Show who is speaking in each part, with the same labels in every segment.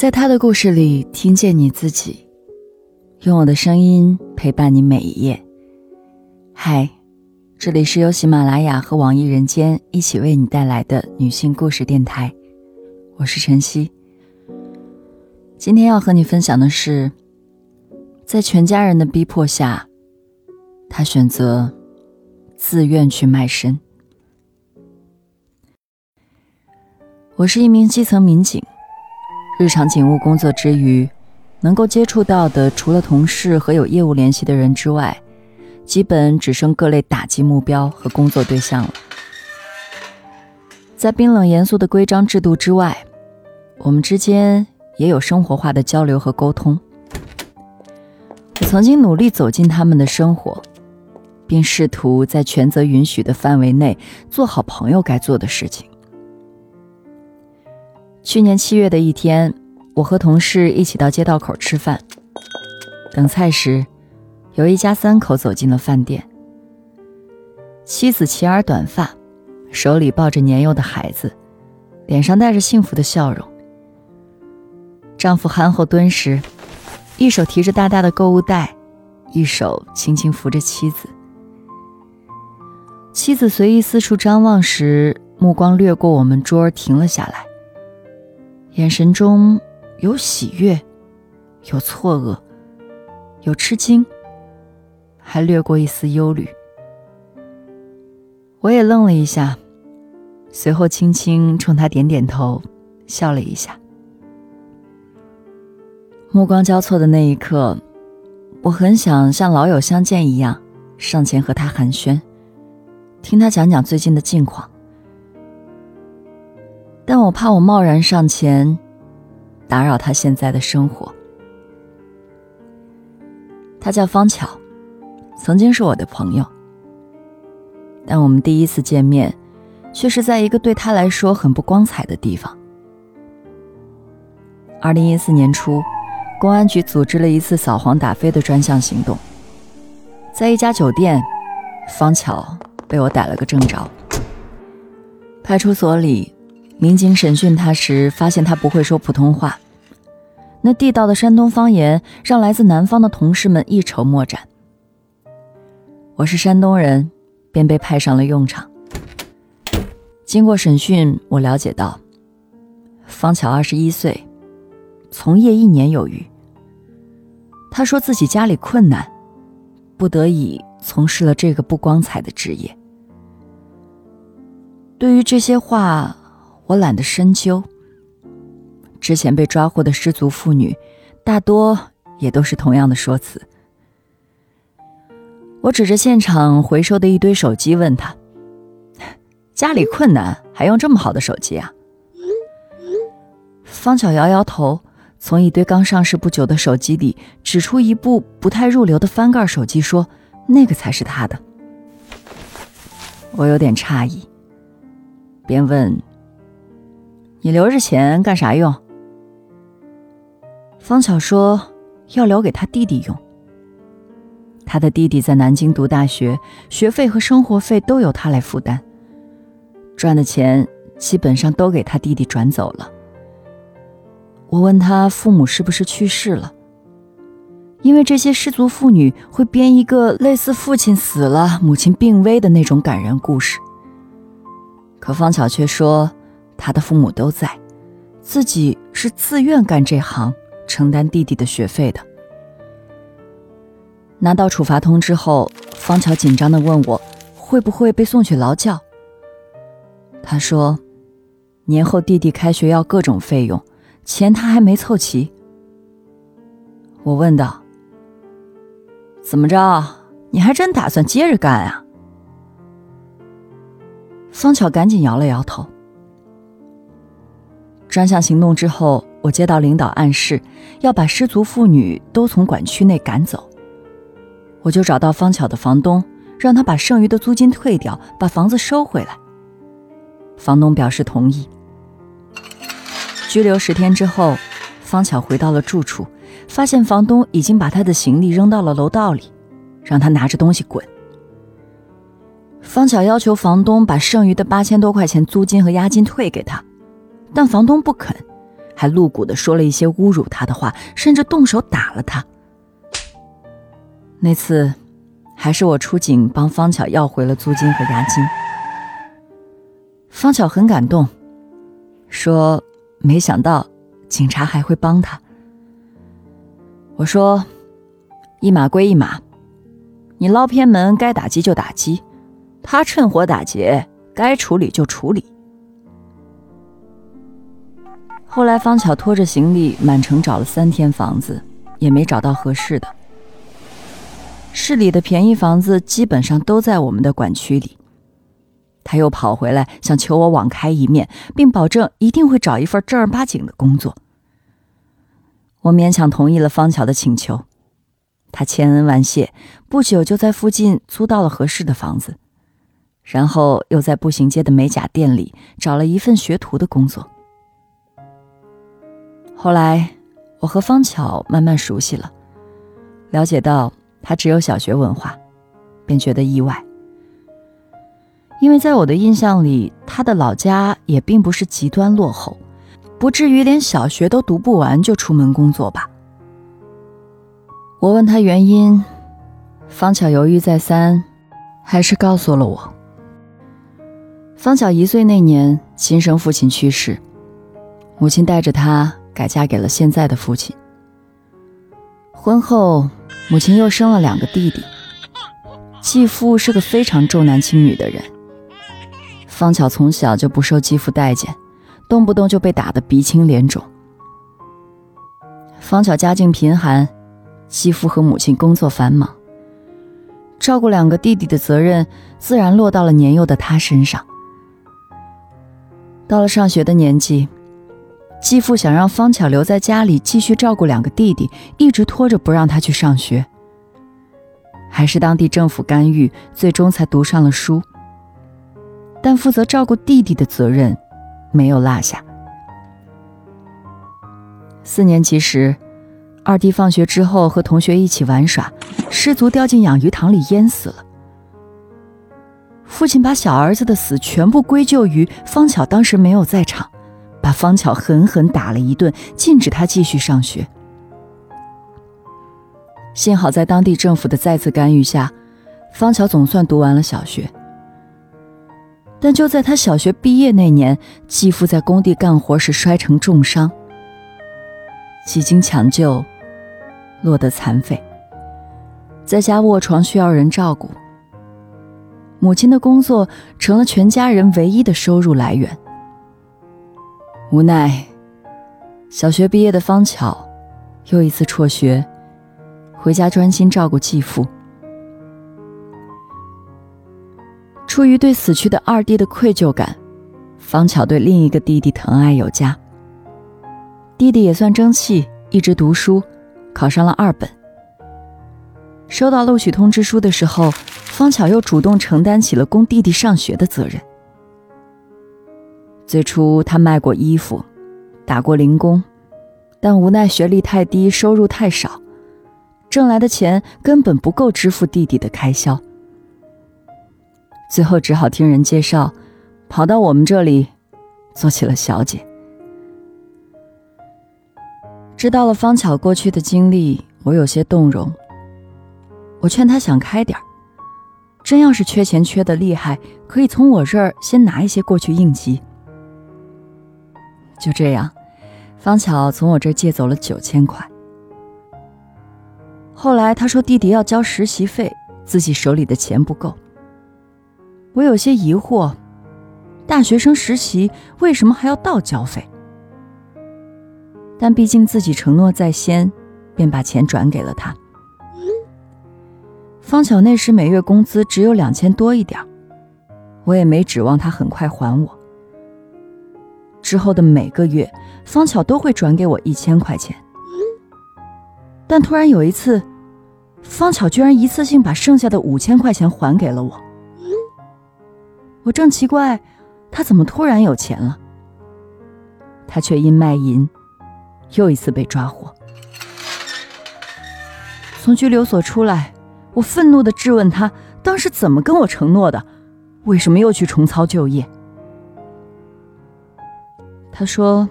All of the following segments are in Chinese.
Speaker 1: 在他的故事里听见你自己，用我的声音陪伴你每一页。嗨，这里是由喜马拉雅和网易人间一起为你带来的女性故事电台，我是晨曦。今天要和你分享的是，在全家人的逼迫下，他选择自愿去卖身。我是一名基层民警。日常警务工作之余，能够接触到的除了同事和有业务联系的人之外，基本只剩各类打击目标和工作对象了。在冰冷严肃的规章制度之外，我们之间也有生活化的交流和沟通。我曾经努力走进他们的生活，并试图在权责允许的范围内做好朋友该做的事情。去年七月的一天，我和同事一起到街道口吃饭。等菜时，有一家三口走进了饭店。妻子齐耳短发，手里抱着年幼的孩子，脸上带着幸福的笑容。丈夫憨厚敦实，一手提着大大的购物袋，一手轻轻扶着妻子。妻子随意四处张望时，目光掠过我们桌，停了下来。眼神中有喜悦，有错愕，有吃惊，还掠过一丝忧虑。我也愣了一下，随后轻轻冲他点点头，笑了一下。目光交错的那一刻，我很想像老友相见一样，上前和他寒暄，听他讲讲最近的近况。但我怕我贸然上前，打扰他现在的生活。他叫方巧，曾经是我的朋友，但我们第一次见面，却是在一个对他来说很不光彩的地方。二零一四年初，公安局组织了一次扫黄打非的专项行动，在一家酒店，方巧被我逮了个正着。派出所里。民警审讯他时，发现他不会说普通话，那地道的山东方言让来自南方的同事们一筹莫展。我是山东人，便被派上了用场。经过审讯，我了解到，方巧二十一岁，从业一年有余。他说自己家里困难，不得已从事了这个不光彩的职业。对于这些话。我懒得深究。之前被抓获的失足妇女，大多也都是同样的说辞。我指着现场回收的一堆手机，问他：“家里困难，还用这么好的手机啊？”方巧摇摇头，从一堆刚上市不久的手机里指出一部不太入流的翻盖手机，说：“那个才是他的。”我有点诧异，便问。你留着钱干啥用？方巧说要留给他弟弟用。他的弟弟在南京读大学，学费和生活费都由他来负担，赚的钱基本上都给他弟弟转走了。我问他父母是不是去世了，因为这些失足妇女会编一个类似父亲死了、母亲病危的那种感人故事。可方巧却说。他的父母都在，自己是自愿干这行，承担弟弟的学费的。拿到处罚通知后，方巧紧张的问我，会不会被送去劳教？他说，年后弟弟开学要各种费用，钱他还没凑齐。我问道：“怎么着？你还真打算接着干啊？”方巧赶紧摇了摇头。专项行动之后，我接到领导暗示，要把失足妇女都从管区内赶走。我就找到方巧的房东，让他把剩余的租金退掉，把房子收回来。房东表示同意。拘留十天之后，方巧回到了住处，发现房东已经把他的行李扔到了楼道里，让他拿着东西滚。方巧要求房东把剩余的八千多块钱租金和押金退给他。但房东不肯，还露骨的说了一些侮辱他的话，甚至动手打了他。那次，还是我出警帮方巧要回了租金和押金。方巧很感动，说：“没想到警察还会帮他。”我说：“一码归一码，你捞偏门该打击就打击，他趁火打劫，该处理就处理。”后来，方巧拖着行李满城找了三天房子，也没找到合适的。市里的便宜房子基本上都在我们的管区里。他又跑回来，想求我网开一面，并保证一定会找一份正儿八经的工作。我勉强同意了方巧的请求，他千恩万谢，不久就在附近租到了合适的房子，然后又在步行街的美甲店里找了一份学徒的工作。后来，我和方巧慢慢熟悉了，了解到他只有小学文化，便觉得意外。因为在我的印象里，他的老家也并不是极端落后，不至于连小学都读不完就出门工作吧。我问他原因，方巧犹豫再三，还是告诉了我。方巧一岁那年，亲生父亲去世，母亲带着他改嫁给了现在的父亲。婚后，母亲又生了两个弟弟，继父是个非常重男轻女的人。方巧从小就不受继父待见，动不动就被打得鼻青脸肿。方巧家境贫寒，继父和母亲工作繁忙，照顾两个弟弟的责任自然落到了年幼的他身上。到了上学的年纪，继父想让方巧留在家里继续照顾两个弟弟，一直拖着不让他去上学。还是当地政府干预，最终才读上了书。但负责照顾弟弟的责任没有落下。四年级时，二弟放学之后和同学一起玩耍，失足掉进养鱼塘里淹死了。父亲把小儿子的死全部归咎于方巧当时没有在场，把方巧狠狠打了一顿，禁止他继续上学。幸好在当地政府的再次干预下，方巧总算读完了小学。但就在他小学毕业那年，继父在工地干活时摔成重伤，几经抢救，落得残废，在家卧床需要人照顾。母亲的工作成了全家人唯一的收入来源。无奈，小学毕业的方巧又一次辍学，回家专心照顾继父。出于对死去的二弟的愧疚感，方巧对另一个弟弟疼爱有加。弟弟也算争气，一直读书，考上了二本。收到录取通知书的时候，方巧又主动承担起了供弟弟上学的责任。最初，他卖过衣服，打过零工，但无奈学历太低，收入太少，挣来的钱根本不够支付弟弟的开销。最后只好听人介绍，跑到我们这里做起了小姐。知道了方巧过去的经历，我有些动容。我劝他想开点，真要是缺钱缺的厉害，可以从我这儿先拿一些过去应急。就这样，方巧从我这借走了九千块。后来他说弟弟要交实习费，自己手里的钱不够。我有些疑惑，大学生实习为什么还要倒交费？但毕竟自己承诺在先，便把钱转给了他。方巧那时每月工资只有两千多一点我也没指望他很快还我。之后的每个月，方巧都会转给我一千块钱，但突然有一次，方巧居然一次性把剩下的五千块钱还给了我。我正奇怪，他怎么突然有钱了？他却因卖淫，又一次被抓获。从拘留所出来，我愤怒地质问他：当时怎么跟我承诺的？为什么又去重操旧业？他说：“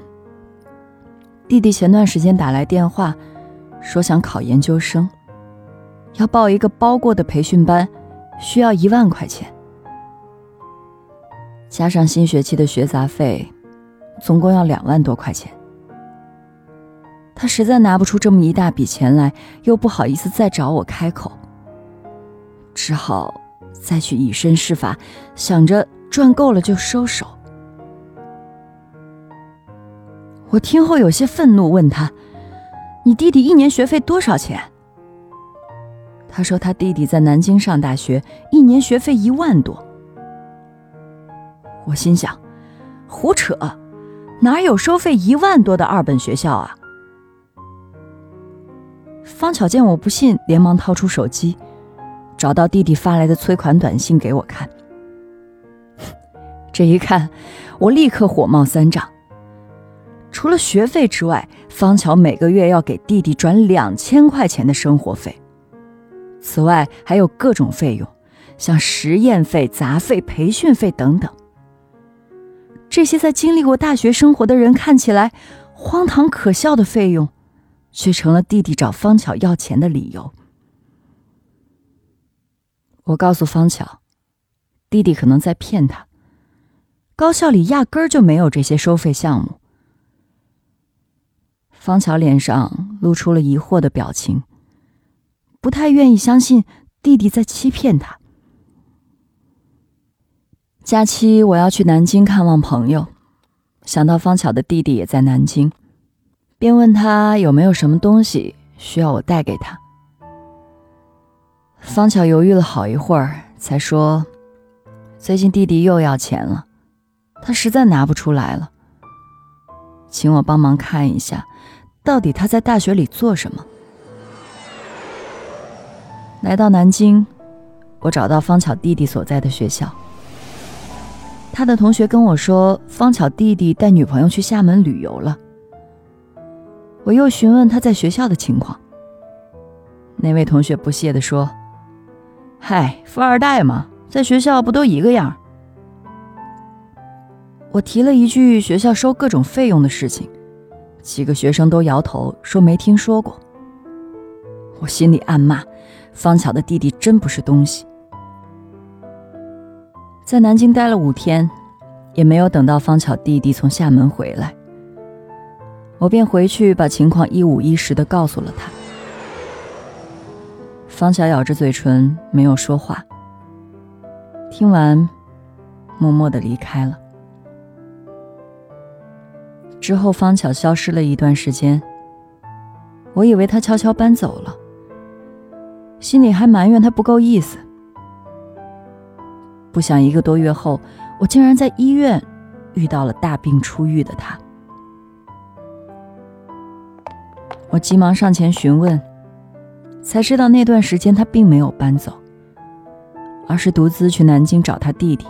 Speaker 1: 弟弟前段时间打来电话，说想考研究生，要报一个包过的培训班，需要一万块钱，加上新学期的学杂费，总共要两万多块钱。他实在拿不出这么一大笔钱来，又不好意思再找我开口，只好再去以身试法，想着赚够了就收手。我听后有些愤怒，问他：“你弟弟一年学费多少钱？”他说：“他弟弟在南京上大学，一年学费一万多。”我心想：“胡扯，哪有收费一万多的二本学校啊？”方巧见我不信，连忙掏出手机，找到弟弟发来的催款短信给我看。这一看，我立刻火冒三丈。除了学费之外，方巧每个月要给弟弟转两千块钱的生活费，此外还有各种费用，像实验费、杂费、培训费等等。这些在经历过大学生活的人看起来荒唐可笑的费用，却成了弟弟找方巧要钱的理由。我告诉方巧，弟弟可能在骗他，高校里压根儿就没有这些收费项目。方巧脸上露出了疑惑的表情，不太愿意相信弟弟在欺骗他。假期我要去南京看望朋友，想到方巧的弟弟也在南京，便问他有没有什么东西需要我带给他。方巧犹豫了好一会儿，才说：“最近弟弟又要钱了，他实在拿不出来了，请我帮忙看一下。”到底他在大学里做什么？来到南京，我找到方巧弟弟所在的学校。他的同学跟我说，方巧弟弟带女朋友去厦门旅游了。我又询问他在学校的情况。那位同学不屑地说：“嗨，富二代嘛，在学校不都一个样？”我提了一句学校收各种费用的事情。几个学生都摇头说没听说过。我心里暗骂：方巧的弟弟真不是东西。在南京待了五天，也没有等到方巧弟弟从厦门回来，我便回去把情况一五一十的告诉了他。方巧咬着嘴唇没有说话，听完，默默的离开了。之后，方巧消失了一段时间。我以为他悄悄搬走了，心里还埋怨他不够意思。不想一个多月后，我竟然在医院遇到了大病初愈的他。我急忙上前询问，才知道那段时间他并没有搬走，而是独自去南京找他弟弟。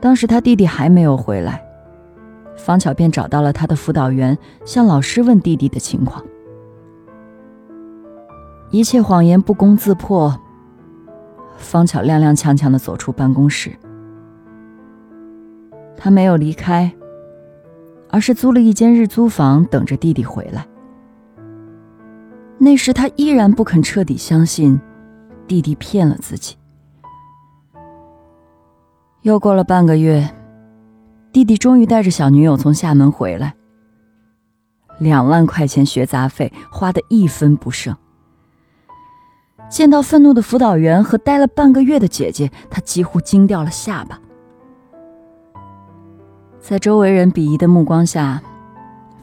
Speaker 1: 当时他弟弟还没有回来。方巧便找到了他的辅导员，向老师问弟弟的情况。一切谎言不攻自破，方巧踉踉跄跄的走出办公室。他没有离开，而是租了一间日租房，等着弟弟回来。那时他依然不肯彻底相信，弟弟骗了自己。又过了半个月。弟弟终于带着小女友从厦门回来，两万块钱学杂费花的一分不剩。见到愤怒的辅导员和待了半个月的姐姐，他几乎惊掉了下巴。在周围人鄙夷的目光下，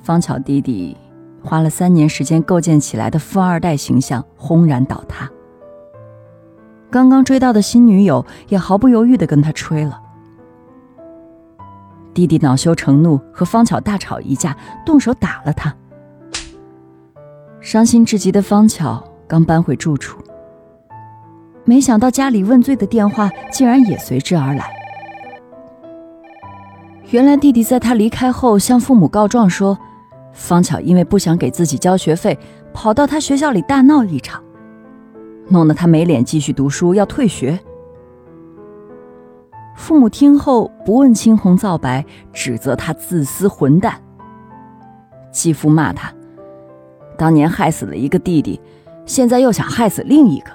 Speaker 1: 方巧弟弟花了三年时间构建起来的富二代形象轰然倒塌。刚刚追到的新女友也毫不犹豫地跟他吹了。弟弟恼羞成怒，和方巧大吵一架，动手打了他。伤心至极的方巧刚搬回住处，没想到家里问罪的电话竟然也随之而来。原来弟弟在他离开后向父母告状说，方巧因为不想给自己交学费，跑到他学校里大闹一场，弄得他没脸继续读书，要退学。父母听后不问青红皂白，指责他自私混蛋。继父骂他，当年害死了一个弟弟，现在又想害死另一个。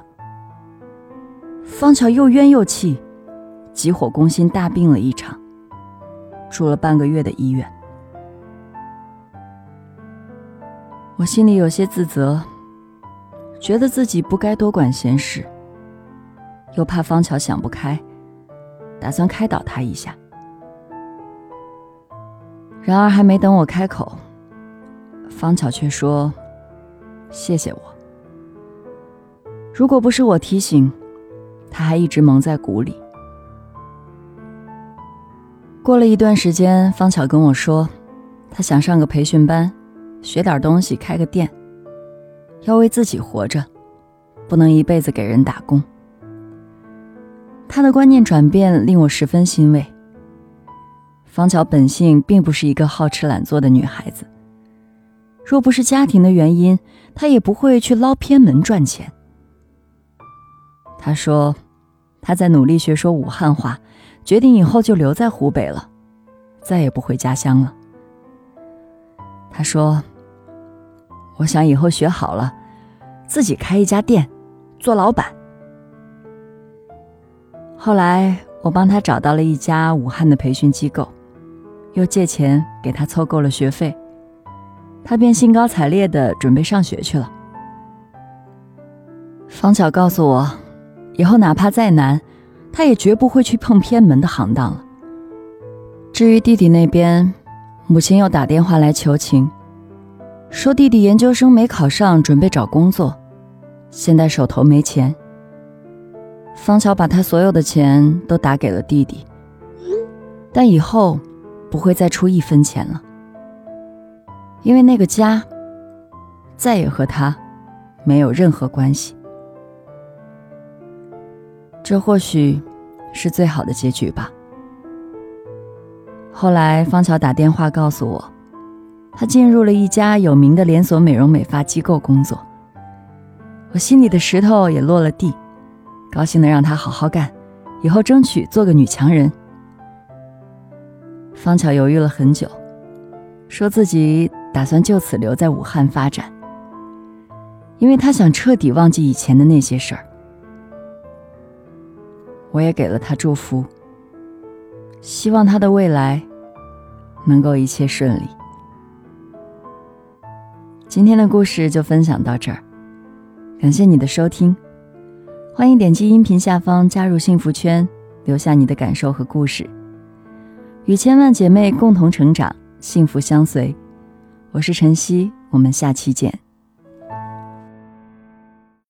Speaker 1: 方巧又冤又气，急火攻心，大病了一场，住了半个月的医院。我心里有些自责，觉得自己不该多管闲事，又怕方巧想不开，打算开导他一下。然而还没等我开口，方巧却说：“谢谢我。如果不是我提醒。”他还一直蒙在鼓里。过了一段时间，方巧跟我说，他想上个培训班，学点东西，开个店，要为自己活着，不能一辈子给人打工。他的观念转变令我十分欣慰。方巧本性并不是一个好吃懒做的女孩子，若不是家庭的原因，她也不会去捞偏门赚钱。他说，他在努力学说武汉话，决定以后就留在湖北了，再也不回家乡了。他说：“我想以后学好了，自己开一家店，做老板。”后来我帮他找到了一家武汉的培训机构，又借钱给他凑够了学费，他便兴高采烈的准备上学去了。方巧告诉我。以后哪怕再难，他也绝不会去碰偏门的行当了。至于弟弟那边，母亲又打电话来求情，说弟弟研究生没考上，准备找工作，现在手头没钱。方巧把他所有的钱都打给了弟弟，但以后不会再出一分钱了，因为那个家再也和他没有任何关系。这或许是最好的结局吧。后来，方巧打电话告诉我，她进入了一家有名的连锁美容美发机构工作。我心里的石头也落了地，高兴的让她好好干，以后争取做个女强人。方巧犹豫了很久，说自己打算就此留在武汉发展，因为她想彻底忘记以前的那些事儿。我也给了他祝福，希望他的未来能够一切顺利。今天的故事就分享到这儿，感谢你的收听，欢迎点击音频下方加入幸福圈，留下你的感受和故事，与千万姐妹共同成长，幸福相随。我是晨曦，我们下期见。